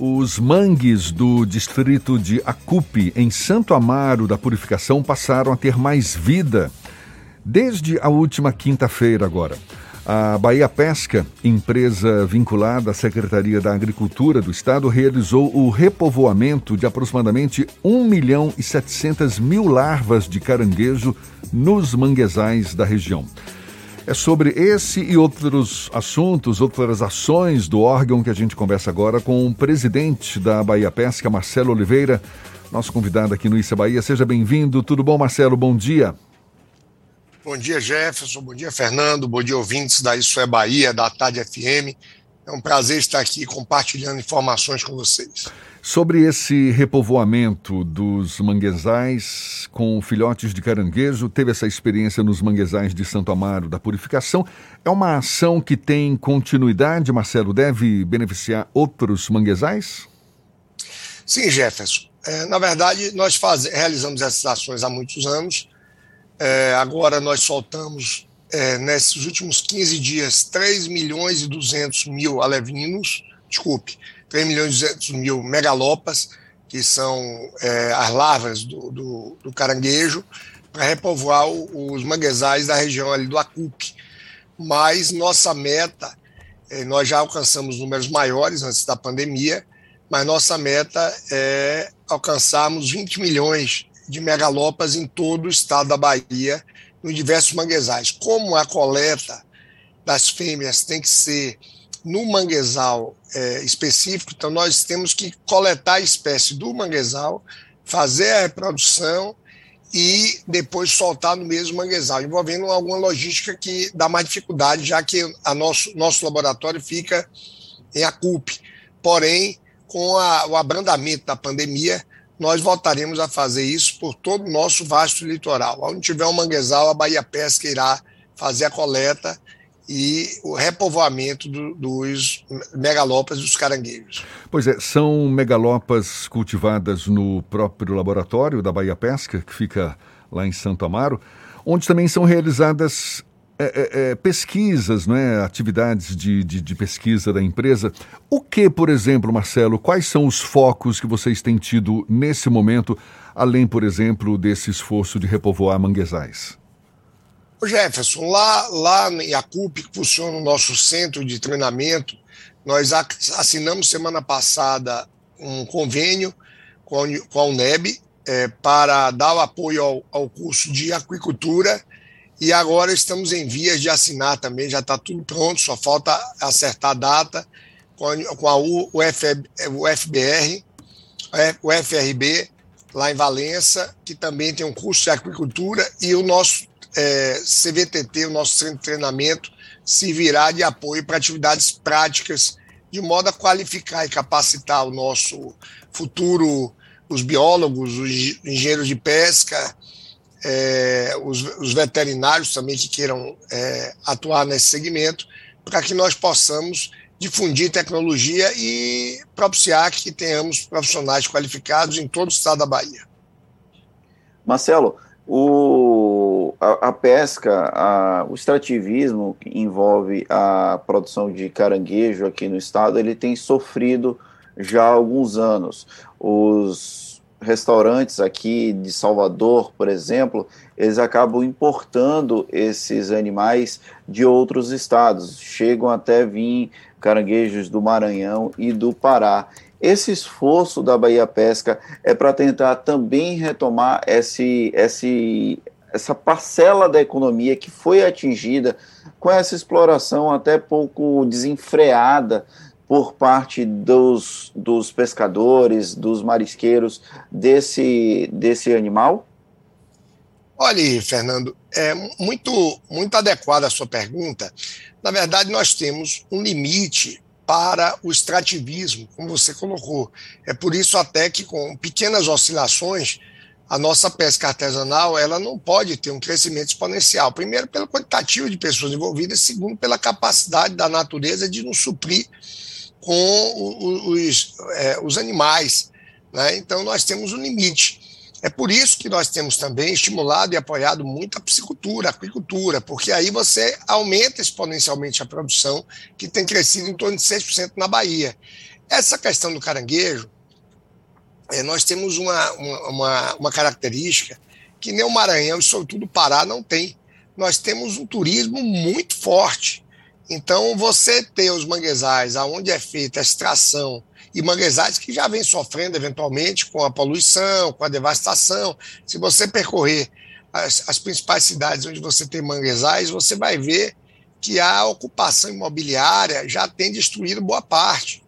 Os mangues do distrito de Acupe, em Santo Amaro da Purificação, passaram a ter mais vida desde a última quinta-feira agora. A Bahia Pesca, empresa vinculada à Secretaria da Agricultura do Estado, realizou o repovoamento de aproximadamente 1 milhão e 700 mil larvas de caranguejo nos manguezais da região. É sobre esse e outros assuntos, outras ações do órgão que a gente conversa agora com o presidente da Bahia Pesca, Marcelo Oliveira, nosso convidado aqui no Issa Bahia. Seja bem-vindo. Tudo bom, Marcelo? Bom dia. Bom dia, Jefferson. Bom dia, Fernando. Bom dia, ouvintes da Isso é Bahia, da Tarde FM. É um prazer estar aqui compartilhando informações com vocês. Sobre esse repovoamento dos manguezais com filhotes de caranguejo, teve essa experiência nos manguezais de Santo Amaro da Purificação. É uma ação que tem continuidade, Marcelo? Deve beneficiar outros manguezais? Sim, Jefferson. É, na verdade, nós faz... realizamos essas ações há muitos anos. É, agora nós soltamos, é, nesses últimos 15 dias, 3 milhões e 200 mil alevinos, desculpe, 3 milhões e 200 mil megalopas, que são é, as larvas do, do, do caranguejo, para repovoar o, os manguezais da região ali do Acupe. Mas nossa meta, é, nós já alcançamos números maiores antes da pandemia, mas nossa meta é alcançarmos 20 milhões de megalopas em todo o estado da Bahia, em diversos manguezais. Como a coleta das fêmeas tem que ser no manguezal é, específico, então nós temos que coletar a espécie do manguezal, fazer a reprodução e depois soltar no mesmo manguezal, envolvendo alguma logística que dá mais dificuldade, já que a nosso, nosso laboratório fica em Acupe. Porém, com a, o abrandamento da pandemia, nós voltaremos a fazer isso por todo o nosso vasto litoral. Onde tiver um manguezal, a Bahia Pesca irá fazer a coleta e o repovoamento do, dos megalopas dos caranguejos. Pois é, são megalopas cultivadas no próprio laboratório da Bahia Pesca, que fica lá em Santo Amaro, onde também são realizadas é, é, é, pesquisas, não é? atividades de, de, de, pesquisa da empresa. O que, por exemplo, Marcelo, quais são os focos que vocês têm tido nesse momento, além, por exemplo, desse esforço de repovoar manguezais? O Jefferson, lá, lá em Acup, que funciona o nosso centro de treinamento, nós assinamos semana passada um convênio com a UNEB é, para dar o apoio ao, ao curso de aquicultura e agora estamos em vias de assinar também, já está tudo pronto, só falta acertar a data com a, UFBR, o FRB, lá em Valença, que também tem um curso de aquicultura, e o nosso é, CVTT, o nosso centro de treinamento, servirá de apoio para atividades práticas, de modo a qualificar e capacitar o nosso futuro, os biólogos, os engenheiros de pesca, é, os, os, veterinários também que queiram é, atuar nesse segmento, para que nós possamos difundir tecnologia e propiciar que tenhamos profissionais qualificados em todo o estado da Bahia. Marcelo, o, a, a pesca, a, o extrativismo que envolve a produção de caranguejo aqui no estado, ele tem sofrido já há alguns anos. Os restaurantes aqui de Salvador, por exemplo, eles acabam importando esses animais de outros estados, chegam até vir caranguejos do Maranhão e do Pará. Esse esforço da Bahia Pesca é para tentar também retomar esse, esse, essa parcela da economia que foi atingida com essa exploração até pouco desenfreada por parte dos, dos pescadores, dos marisqueiros desse, desse animal? Olha, Fernando, é muito, muito adequada a sua pergunta. Na verdade, nós temos um limite para o extrativismo, como você colocou. É por isso até que com pequenas oscilações, a nossa pesca artesanal ela não pode ter um crescimento exponencial. Primeiro, pelo quantitativo de pessoas envolvidas, segundo, pela capacidade da natureza de nos suprir com os, é, os animais. Né? Então, nós temos um limite. É por isso que nós temos também estimulado e apoiado muito a piscicultura, a aquicultura, porque aí você aumenta exponencialmente a produção, que tem crescido em torno de 6% na Bahia. Essa questão do caranguejo, é, nós temos uma, uma, uma, característica que nem o Maranhão e, sobretudo, o Pará não tem. Nós temos um turismo muito forte. Então, você ter os manguezais aonde é feita a extração e manguezais que já vem sofrendo eventualmente com a poluição, com a devastação. Se você percorrer as, as principais cidades onde você tem manguezais, você vai ver que a ocupação imobiliária já tem destruído boa parte.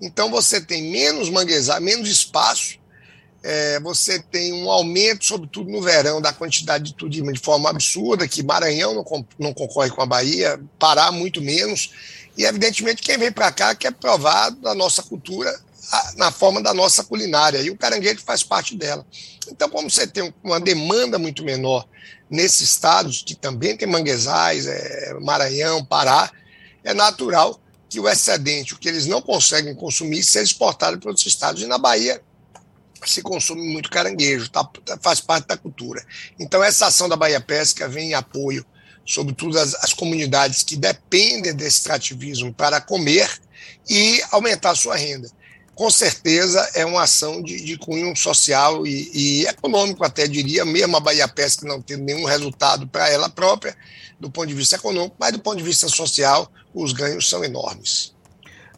Então você tem menos manguezais, menos espaço é, você tem um aumento, sobretudo no verão, da quantidade de turismo de forma absurda, que Maranhão não, não concorre com a Bahia, Pará muito menos, e evidentemente quem vem para cá quer provar da nossa cultura na forma da nossa culinária, e o caranguejo faz parte dela. Então, como você tem uma demanda muito menor nesses estados, que também tem manguezais, é, Maranhão, Pará, é natural que o excedente, o que eles não conseguem consumir, seja exportado para outros estados. E na Bahia, se consome muito caranguejo, tá, faz parte da cultura. Então, essa ação da Bahia Pesca vem em apoio, sobretudo as, as comunidades que dependem desse extrativismo para comer e aumentar a sua renda. Com certeza é uma ação de, de cunho social e, e, econômico, até diria, mesmo a Bahia Pesca não tendo nenhum resultado para ela própria, do ponto de vista econômico, mas do ponto de vista social, os ganhos são enormes.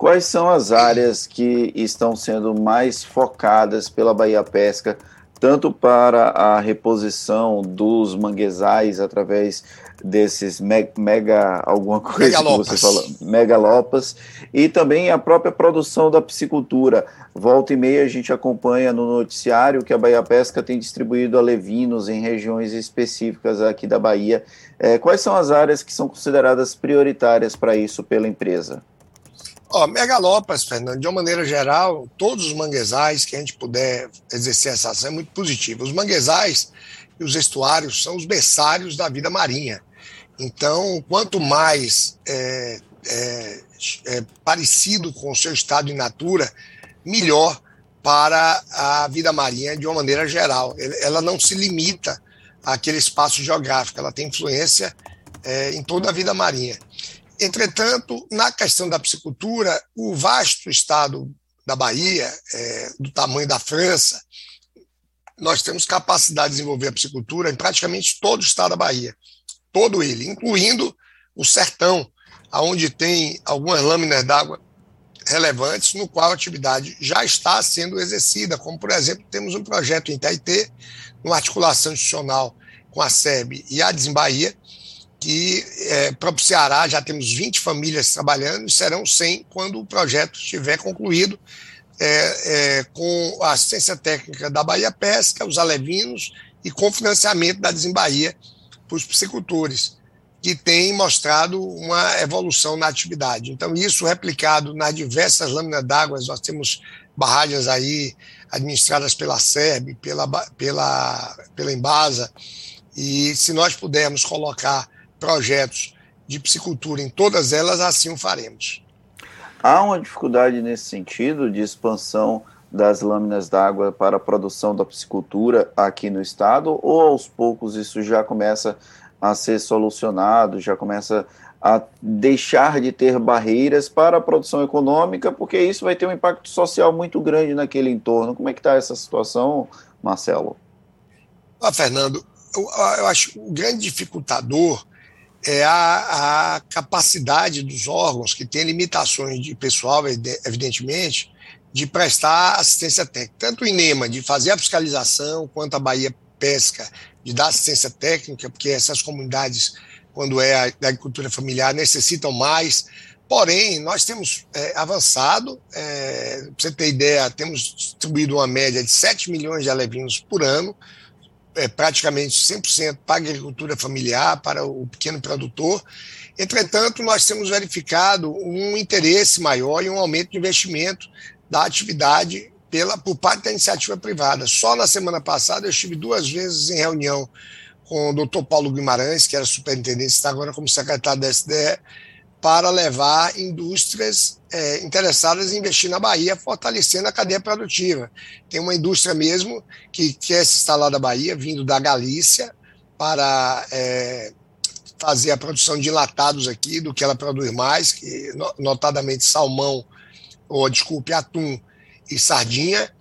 Quais são as áreas que estão sendo mais focadas pela Bahia Pesca, tanto para a reposição dos manguezais através desses mega, alguma coisa megalopas. que você falou, megalopas, e também a própria produção da piscicultura. Volta e meia a gente acompanha no noticiário que a Bahia Pesca tem distribuído alevinos em regiões específicas aqui da Bahia. É, quais são as áreas que são consideradas prioritárias para isso pela empresa? Ó, megalopas, Fernando, de uma maneira geral, todos os manguezais que a gente puder exercer essa ação é muito positivo. Os manguezais e os estuários são os berçários da vida marinha. Então, quanto mais é, é, é, parecido com o seu estado in natura, melhor para a vida marinha de uma maneira geral. Ela não se limita àquele espaço geográfico, ela tem influência é, em toda a vida marinha. Entretanto, na questão da piscicultura, o vasto estado da Bahia, é, do tamanho da França, nós temos capacidade de desenvolver a piscicultura em praticamente todo o estado da Bahia, todo ele, incluindo o sertão, aonde tem algumas lâminas d'água relevantes, no qual a atividade já está sendo exercida, como, por exemplo, temos um projeto em Itaitê, uma articulação institucional com a SEB e a Desembahia, que é, propiciará, já temos 20 famílias trabalhando e serão 100 quando o projeto estiver concluído, é, é, com a assistência técnica da Bahia Pesca, os alevinos e com financiamento da Desembahia para os piscicultores, que tem mostrado uma evolução na atividade. Então, isso replicado nas diversas lâminas d'água, nós temos barragens aí administradas pela SERB, pela, pela, pela Embasa, e se nós pudermos colocar projetos de piscicultura em todas elas, assim o faremos. Há uma dificuldade nesse sentido de expansão das lâminas d'água para a produção da piscicultura aqui no estado, ou aos poucos isso já começa a ser solucionado, já começa a deixar de ter barreiras para a produção econômica, porque isso vai ter um impacto social muito grande naquele entorno. Como é que está essa situação, Marcelo? Ah, Fernando, eu, eu acho o grande dificultador é a, a capacidade dos órgãos, que têm limitações de pessoal, evidentemente, de prestar assistência técnica. Tanto o INEMA, de fazer a fiscalização, quanto a Bahia Pesca, de dar assistência técnica, porque essas comunidades, quando é a agricultura familiar, necessitam mais. Porém, nós temos é, avançado, é, para você ter ideia, temos distribuído uma média de 7 milhões de alevinos por ano, é, praticamente 100% para a agricultura familiar, para o pequeno produtor. Entretanto, nós temos verificado um interesse maior e um aumento de investimento da atividade pela, por parte da iniciativa privada. Só na semana passada eu estive duas vezes em reunião com o doutor Paulo Guimarães, que era superintendente, está agora como secretário da SDE, para levar indústrias é, interessadas em investir na Bahia, fortalecendo a cadeia produtiva. Tem uma indústria mesmo que quer se instalar na Bahia, vindo da Galícia, para é, fazer a produção de enlatados aqui, do que ela produz mais, que, notadamente salmão ou desculpe, atum e sardinha,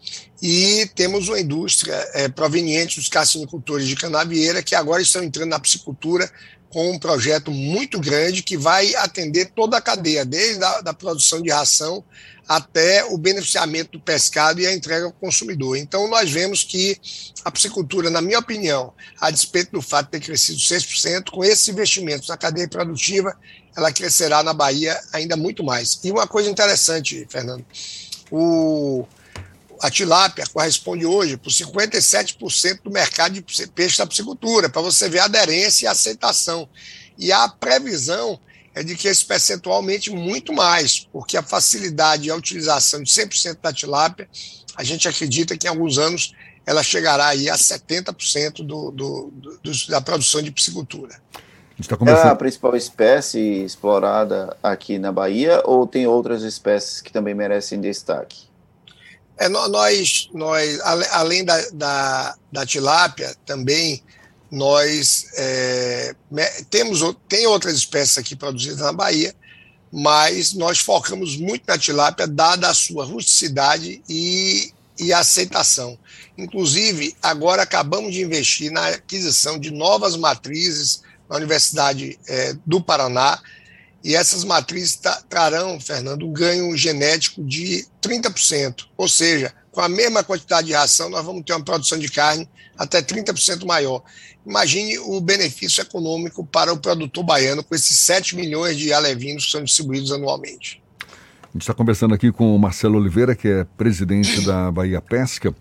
e temos uma indústria é, proveniente dos cassinicultores de canavieira que agora estão entrando na piscicultura com um projeto muito grande que vai atender toda a cadeia, desde a da produção de ração até o beneficiamento do pescado e a entrega ao consumidor. Então, nós vemos que a piscicultura, na minha opinião, a despeito do fato de ter crescido 6%, com esses investimentos na cadeia produtiva, ela crescerá na Bahia ainda muito mais. E uma coisa interessante, Fernando, o, a tilápia corresponde hoje por 57% do mercado de peixe da piscicultura, para você ver a aderência e a aceitação. E a previsão é de que esse percentual aumente muito mais, porque a facilidade e a utilização de 100% da tilápia, a gente acredita que em alguns anos ela chegará aí a 70% do, do, do, da produção de piscicultura. Tá começando... É a principal espécie explorada aqui na Bahia ou tem outras espécies que também merecem destaque? É, nós, nós além da, da, da tilápia, também nós é, temos tem outras espécies aqui produzidas na Bahia, mas nós focamos muito na tilápia, dada a sua rusticidade e, e aceitação. Inclusive, agora acabamos de investir na aquisição de novas matrizes na Universidade é, do Paraná, e essas matrizes trarão, Fernando, um ganho genético de 30%. Ou seja, com a mesma quantidade de ração, nós vamos ter uma produção de carne até 30% maior. Imagine o benefício econômico para o produtor baiano com esses 7 milhões de alevinos que são distribuídos anualmente. A gente está conversando aqui com o Marcelo Oliveira, que é presidente da Bahia Pesca.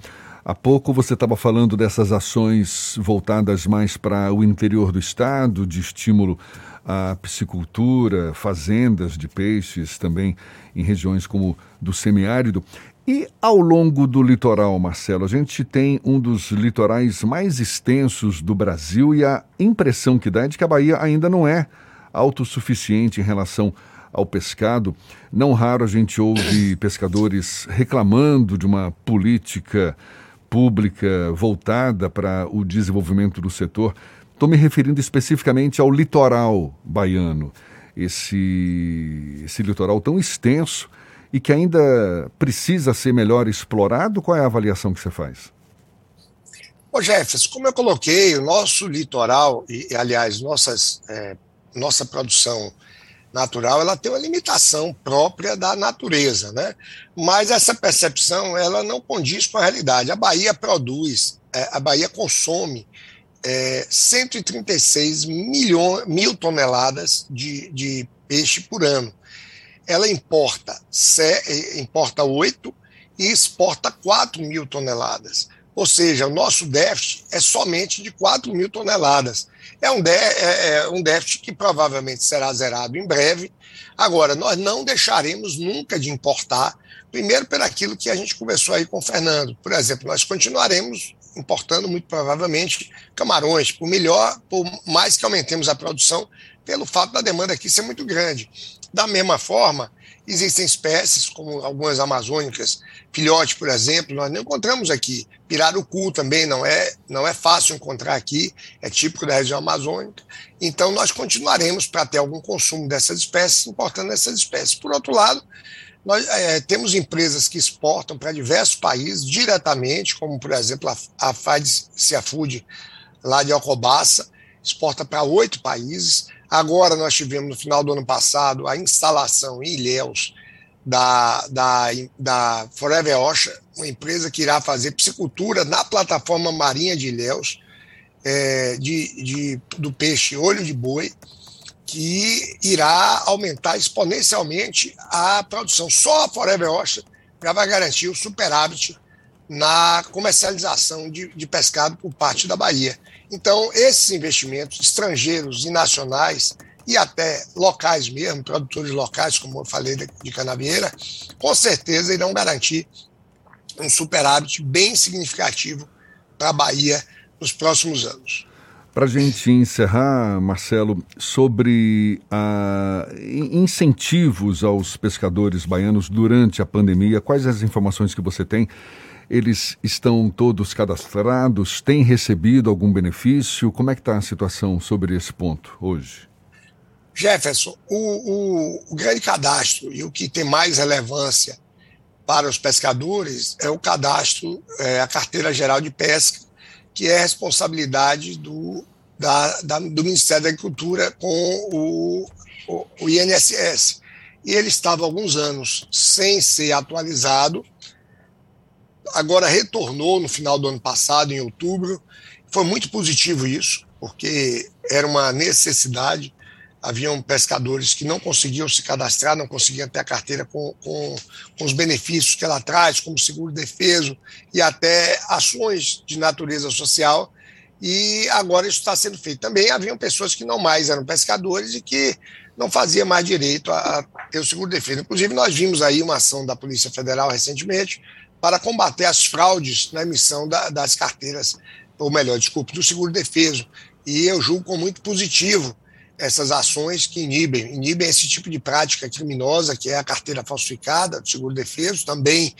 Há pouco você estava falando dessas ações voltadas mais para o interior do estado, de estímulo à piscicultura, fazendas de peixes também em regiões como do semiárido. E ao longo do litoral, Marcelo, a gente tem um dos litorais mais extensos do Brasil e a impressão que dá é de que a Bahia ainda não é autossuficiente em relação ao pescado. Não raro a gente ouve pescadores reclamando de uma política pública voltada para o desenvolvimento do setor. Estou me referindo especificamente ao litoral baiano, esse, esse litoral tão extenso e que ainda precisa ser melhor explorado. Qual é a avaliação que você faz? Ô Jefferson, como eu coloquei, o nosso litoral, e aliás, nossas, é, nossa produção natural, ela tem uma limitação própria da natureza, né? Mas essa percepção, ela não condiz com a realidade. A Bahia produz, é, a Bahia consome é, 136 milhões, mil toneladas de, de peixe por ano. Ela importa, importa 8 e exporta 4 mil toneladas. Ou seja, o nosso déficit é somente de 4 mil toneladas. É um, é, é um déficit que provavelmente será zerado em breve. Agora, nós não deixaremos nunca de importar, primeiro pelo aquilo que a gente conversou aí com o Fernando. Por exemplo, nós continuaremos importando muito provavelmente camarões, por melhor, por mais que aumentemos a produção, pelo fato da demanda aqui ser muito grande. Da mesma forma, existem espécies, como algumas amazônicas, filhote, por exemplo, nós não encontramos aqui. Pirarucu também não é, não é fácil encontrar aqui, é típico da região amazônica. Então, nós continuaremos para ter algum consumo dessas espécies, importando essas espécies. Por outro lado, nós é, temos empresas que exportam para diversos países diretamente, como, por exemplo, a, a Fad Food, lá de Alcobaça, exporta para oito países. Agora, nós tivemos, no final do ano passado, a instalação em Ilhéus da, da, da Forever Ocean, uma empresa que irá fazer piscicultura na plataforma marinha de Ilhéus, é, de, de, do peixe olho de boi que irá aumentar exponencialmente a produção. Só a Forever Ocean já vai garantir o superávit na comercialização de, de pescado por parte da Bahia. Então, esses investimentos estrangeiros e nacionais, e até locais mesmo, produtores locais, como eu falei de Canavieira, com certeza irão garantir um superávit bem significativo para a Bahia nos próximos anos. Para a gente encerrar, Marcelo, sobre a, incentivos aos pescadores baianos durante a pandemia, quais as informações que você tem? Eles estão todos cadastrados? Têm recebido algum benefício? Como é que está a situação sobre esse ponto hoje? Jefferson, o, o, o grande cadastro e o que tem mais relevância para os pescadores é o cadastro, é, a carteira geral de pesca, que é responsabilidade do, da, da, do Ministério da Agricultura com o, o, o INSS. E ele estava há alguns anos sem ser atualizado, agora retornou no final do ano passado, em outubro. Foi muito positivo isso, porque era uma necessidade. Haviam pescadores que não conseguiam se cadastrar, não conseguiam ter a carteira com, com, com os benefícios que ela traz, como seguro defeso e até ações de natureza social. E agora isso está sendo feito. Também haviam pessoas que não mais eram pescadores e que não fazia mais direito a, ter o seguro defeso. Inclusive, nós vimos aí uma ação da Polícia Federal recentemente para combater as fraudes na emissão da, das carteiras, ou melhor, desculpe, do seguro defeso. E eu julgo como muito positivo essas ações que inibem, inibem esse tipo de prática criminosa, que é a carteira falsificada do seguro defeso, também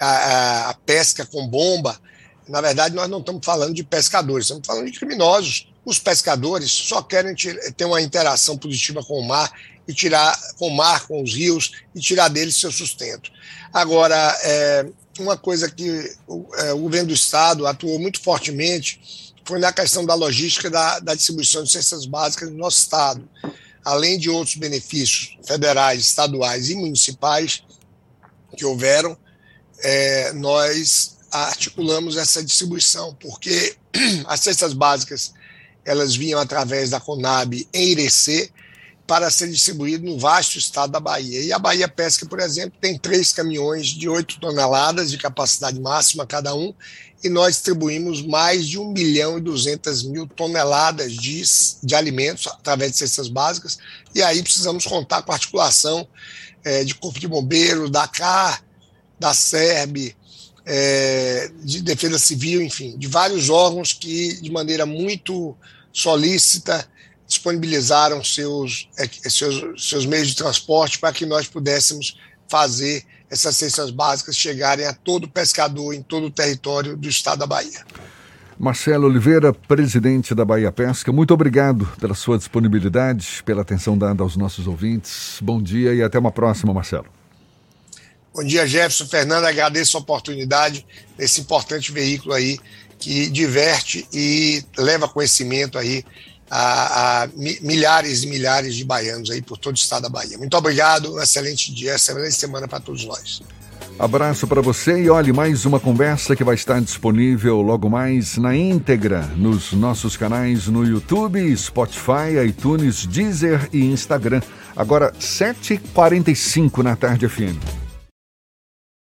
a, a pesca com bomba. Na verdade, nós não estamos falando de pescadores, estamos falando de criminosos. Os pescadores só querem ter uma interação positiva com o mar e tirar com o mar, com os rios e tirar deles seu sustento. Agora, é, uma coisa que o, é, o governo do estado atuou muito fortemente foi na questão da logística da, da distribuição de cestas básicas no nosso estado. Além de outros benefícios federais, estaduais e municipais que houveram, é, nós articulamos essa distribuição, porque as cestas básicas elas vinham através da Conab em Irecê para ser distribuído no vasto estado da Bahia. E a Bahia Pesca, por exemplo, tem três caminhões de 8 toneladas de capacidade máxima cada um, e nós distribuímos mais de 1 milhão e 200 mil toneladas de, de alimentos através de cestas básicas, e aí precisamos contar com a articulação é, de Corpo de Bombeiros, da CAR, da SERB, é, de Defesa Civil, enfim, de vários órgãos que, de maneira muito solícita, disponibilizaram seus, é, seus, seus meios de transporte para que nós pudéssemos fazer essas cestas básicas chegarem a todo pescador em todo o território do estado da Bahia. Marcelo Oliveira, presidente da Bahia Pesca, muito obrigado pela sua disponibilidade, pela atenção dada aos nossos ouvintes. Bom dia e até uma próxima, Marcelo. Bom dia, Jefferson. Fernando, agradeço a oportunidade desse importante veículo aí que diverte e leva conhecimento aí a, a, milhares e milhares de baianos aí por todo o estado da Bahia. Muito obrigado, um excelente dia, excelente semana para todos nós. Abraço para você e olhe mais uma conversa que vai estar disponível logo mais na íntegra nos nossos canais no YouTube, Spotify, iTunes, Deezer e Instagram. Agora 7h45 na tarde FM.